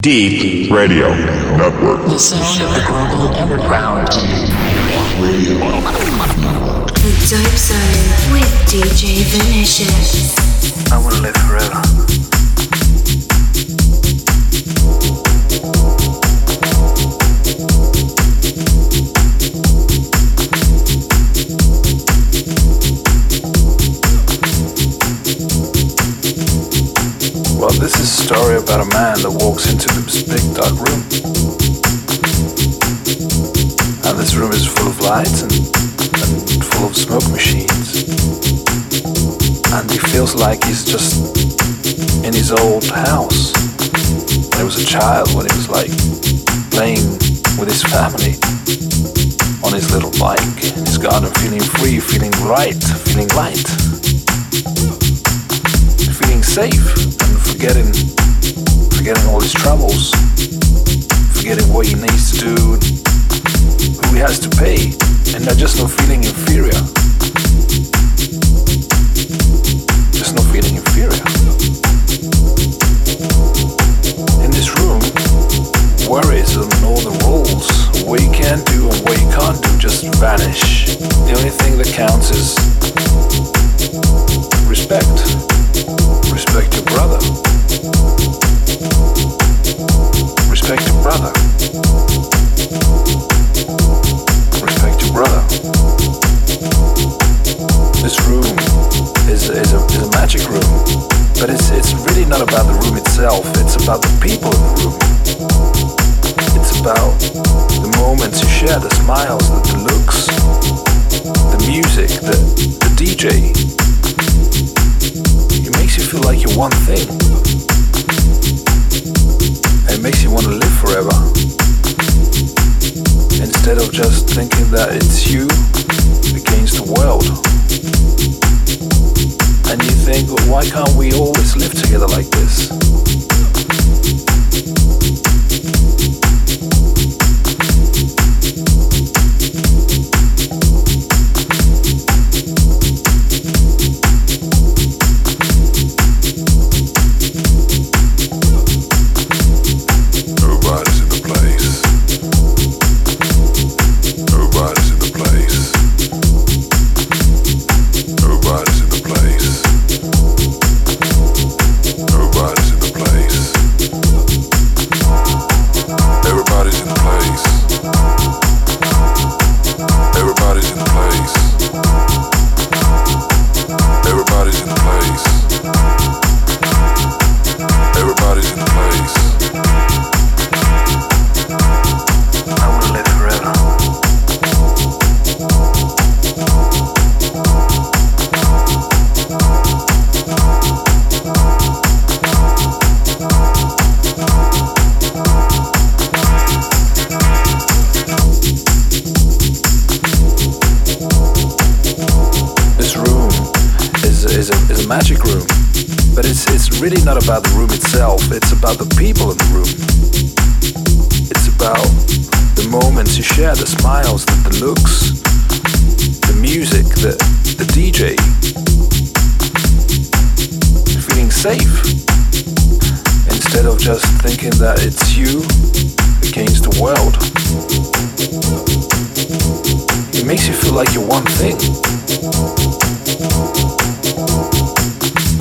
Deep Radio Network. The sound of the global underground. Radio The Dope Zone with DJ Vinicious. I want to live forever. About a man that walks into this big dark room. And this room is full of lights and, and full of smoke machines. And he feels like he's just in his old house. When he was a child, when he was like playing with his family on his little bike in his garden, feeling free, feeling right, feeling light feeling safe and forgetting forgetting all his troubles, forgetting what he needs to do, who he has to pay, and not just not feeling inferior. Just not feeling inferior. In this room, worries and all the rules, what you can do and what you can't do just vanish. The only thing that counts is DJ, it makes you feel like you're one thing. You against the world. It makes you feel like you're one thing.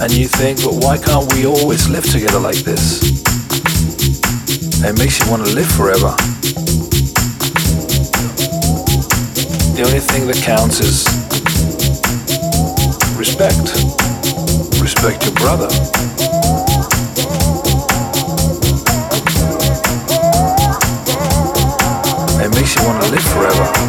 And you think, but why can't we always live together like this? It makes you want to live forever. The only thing that counts is respect. Respect your brother. Bye.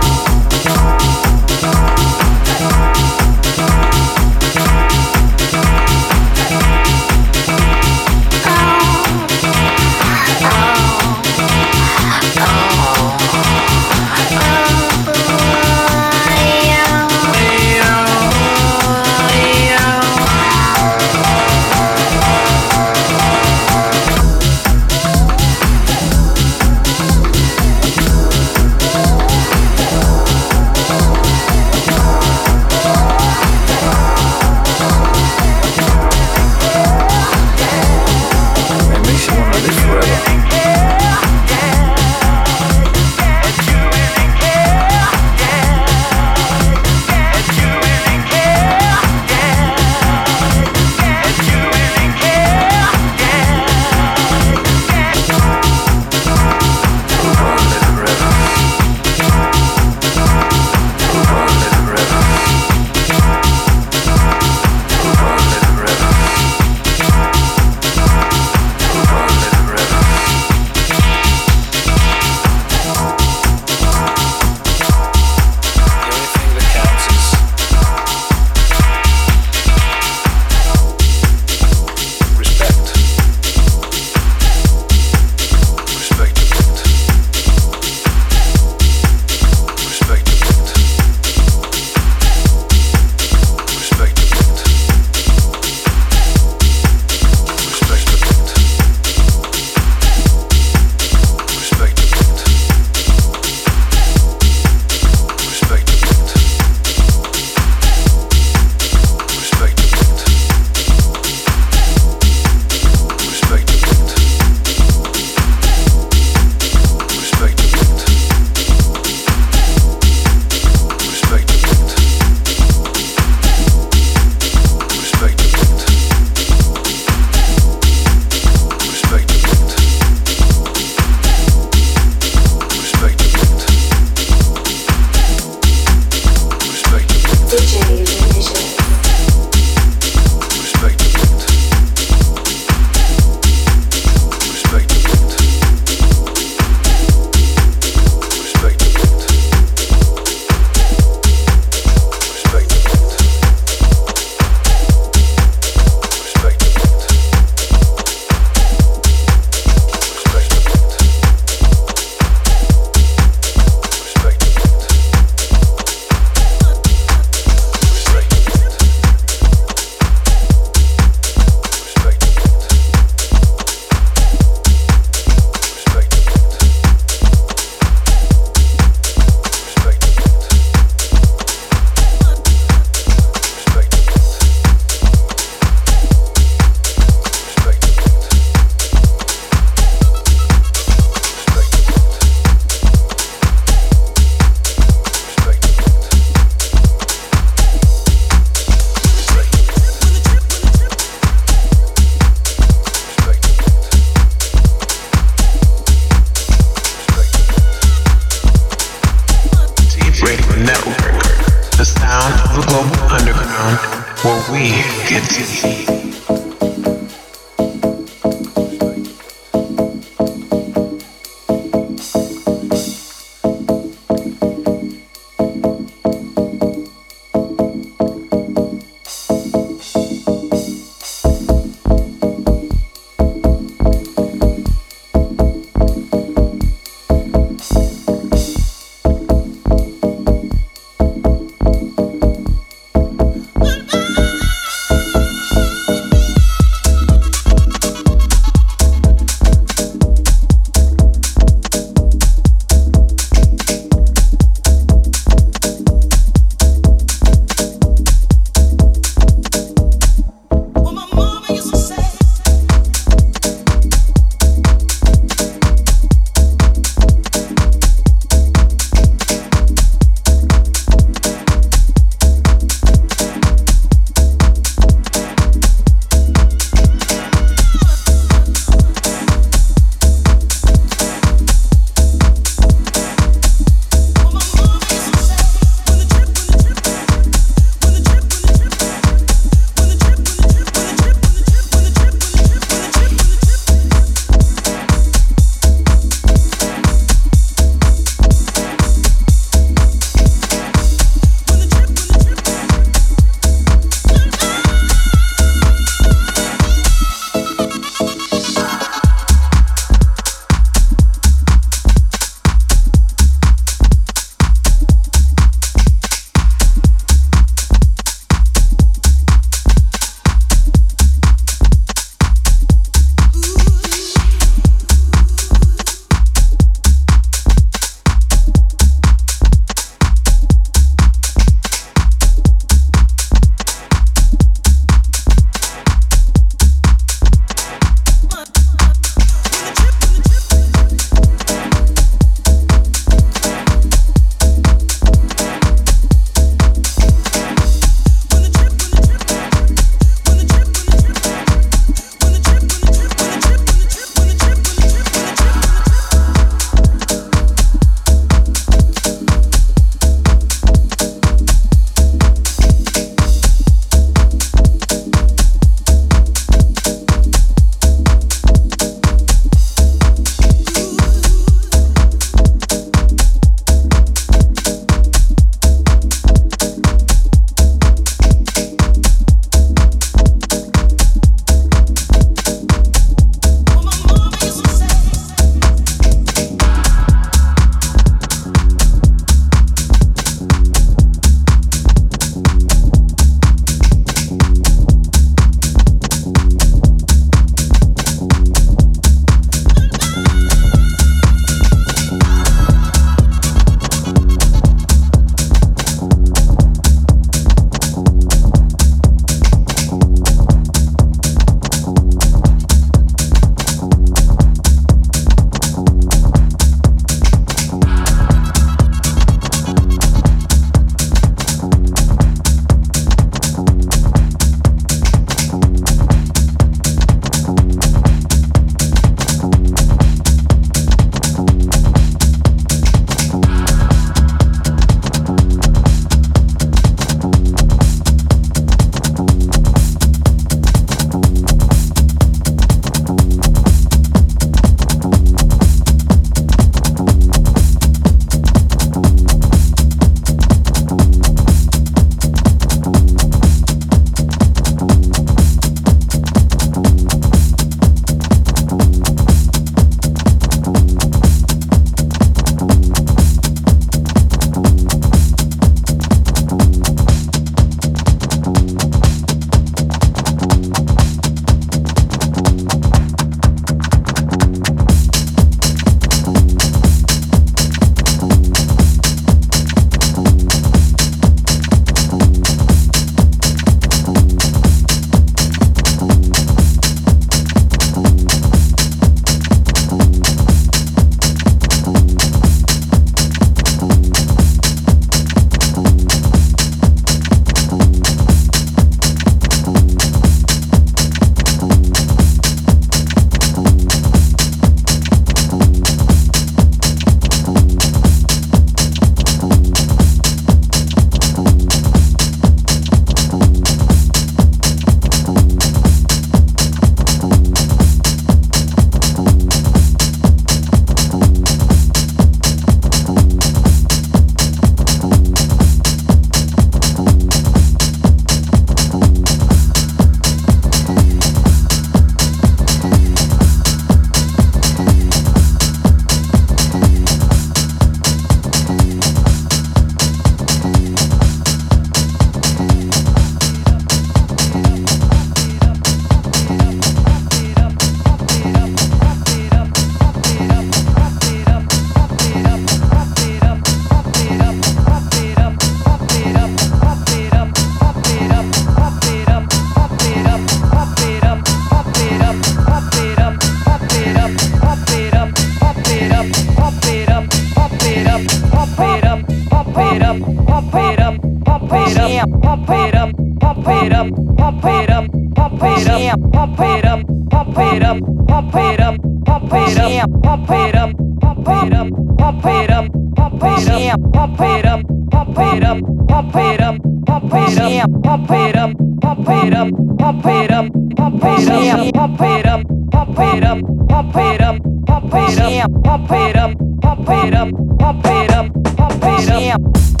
Up, pump it up, pump it up, pump it up, pump it up, pump it up, pump it up, pump it up, pump it up, pump it up, pump it up, pump it up, pump it up, pump it up, pump it up, pump it up, pump it up,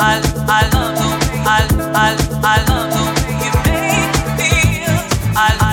I love the way I, I love you. You make me feel. I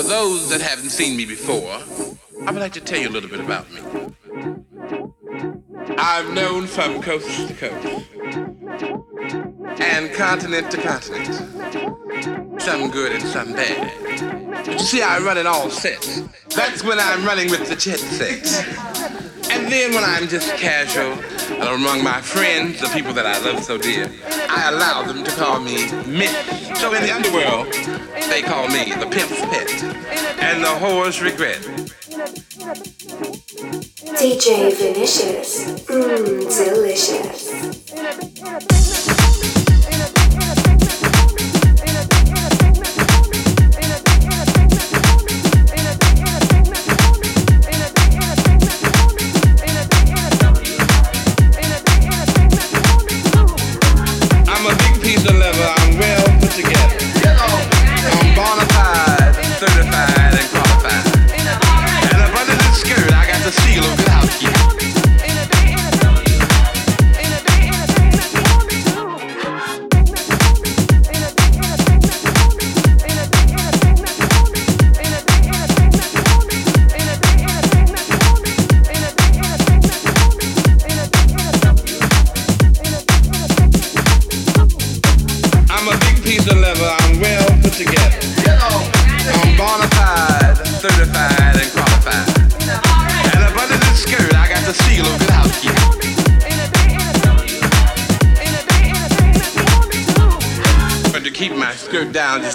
For those that haven't seen me before, I would like to tell you a little bit about me. I'm known from coast to coast and continent to continent. Some good and some bad. You see, I run in all sets. That's when I'm running with the jet set. And then when I'm just casual uh, among my friends, the people that I love so dear, I allow them to call me Miss. So in the underworld, they call me the pimp's pet and the whore's regret. DJ Vinicious. Mmm, delicious.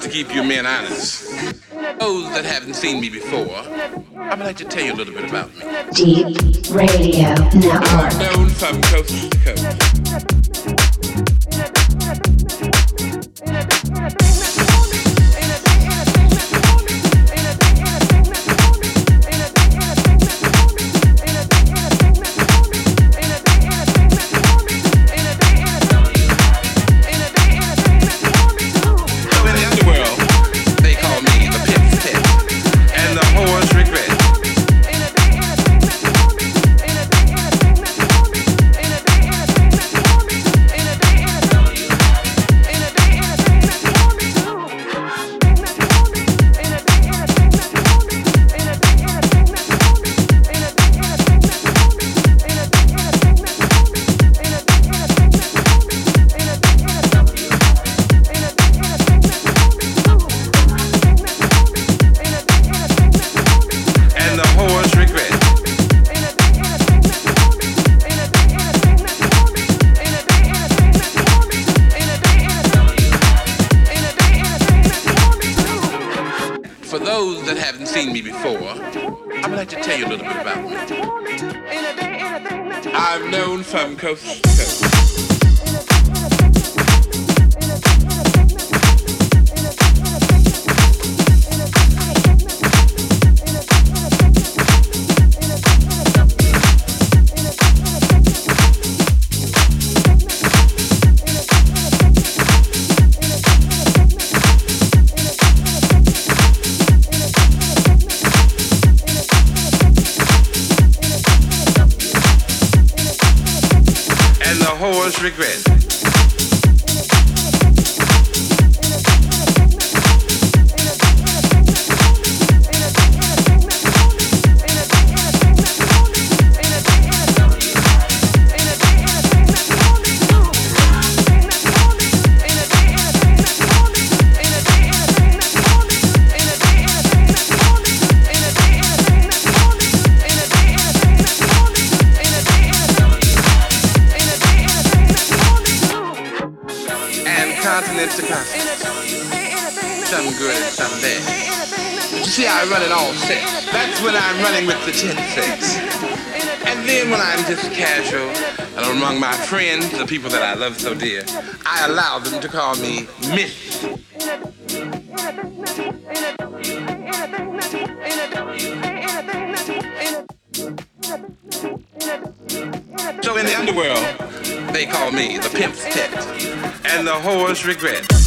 To keep you men honest. Those that haven't seen me before, I would like to tell you a little bit about me. Deep Radio Network. I'm known from coast to coast. Running with the jet sets. And then when I'm just casual and among my friends, the people that I love so dear, I allow them to call me Miss. So in the underworld, they call me the pimp's pet and the whore's regret.